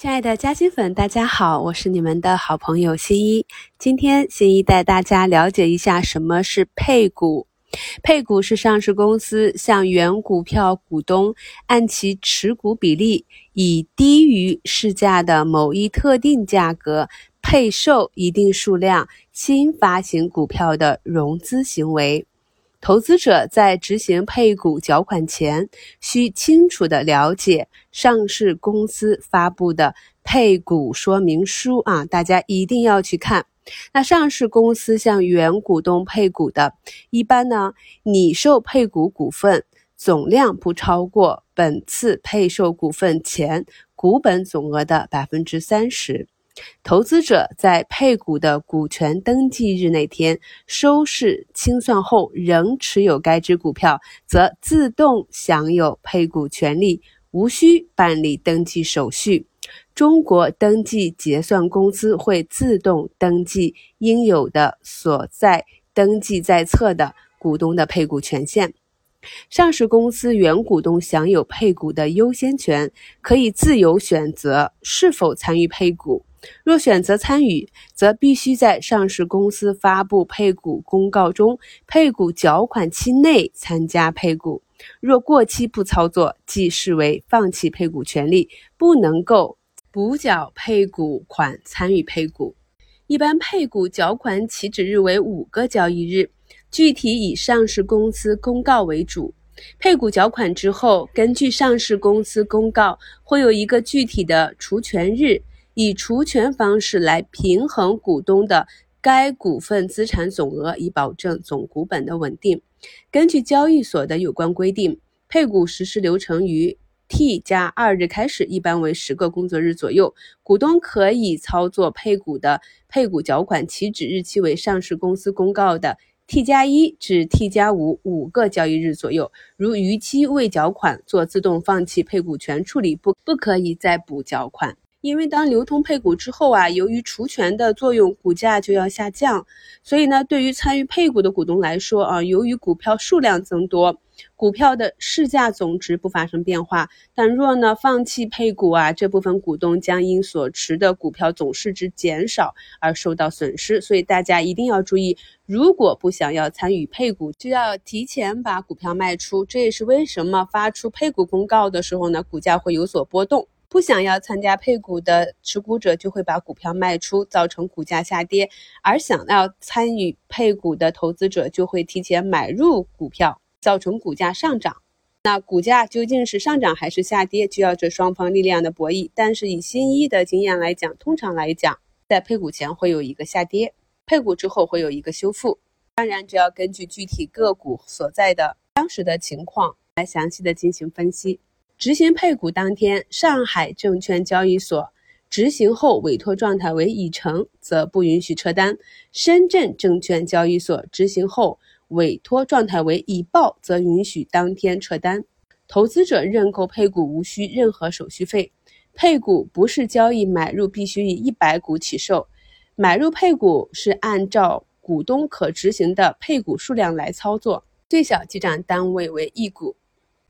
亲爱的嘉兴粉，大家好，我是你们的好朋友新一。今天新一带大家了解一下什么是配股。配股是上市公司向原股票股东按其持股比例，以低于市价的某一特定价格配售一定数量新发行股票的融资行为。投资者在执行配股缴款前，需清楚地了解上市公司发布的配股说明书啊，大家一定要去看。那上市公司向原股东配股的，一般呢，拟售配股股份总量不超过本次配售股份前股本总额的百分之三十。投资者在配股的股权登记日那天收市清算后，仍持有该只股票，则自动享有配股权利，无需办理登记手续。中国登记结算公司会自动登记应有的所在登记在册的股东的配股权限。上市公司原股东享有配股的优先权，可以自由选择是否参与配股。若选择参与，则必须在上市公司发布配股公告中配股缴款期内参加配股。若过期不操作，即视为放弃配股权利，不能够补缴配股款参与配股。一般配股缴款起止日为五个交易日，具体以上市公司公告为主。配股缴款之后，根据上市公司公告，会有一个具体的除权日。以除权方式来平衡股东的该股份资产总额，以保证总股本的稳定。根据交易所的有关规定，配股实施流程于 T 加二日开始，一般为十个工作日左右。股东可以操作配股的配股缴款起止日期为上市公司公告的 T 加一至 T 加五五个交易日左右。如逾期未缴款，做自动放弃配股权处理，不不可以再补缴款。因为当流通配股之后啊，由于除权的作用，股价就要下降。所以呢，对于参与配股的股东来说啊，由于股票数量增多，股票的市价总值不发生变化。但若呢放弃配股啊，这部分股东将因所持的股票总市值减少而受到损失。所以大家一定要注意，如果不想要参与配股，就要提前把股票卖出。这也是为什么发出配股公告的时候呢，股价会有所波动。不想要参加配股的持股者就会把股票卖出，造成股价下跌；而想要参与配股的投资者就会提前买入股票，造成股价上涨。那股价究竟是上涨还是下跌，就要这双方力量的博弈。但是以新一的经验来讲，通常来讲，在配股前会有一个下跌，配股之后会有一个修复。当然，只要根据具体个股所在的当时的情况来详细的进行分析。执行配股当天，上海证券交易所执行后委托状态为已成，则不允许撤单；深圳证券交易所执行后委托状态为已报，则允许当天撤单。投资者认购配股无需任何手续费。配股不是交易买入必须以一百股起售，买入配股是按照股东可执行的配股数量来操作，最小记账单位为一股。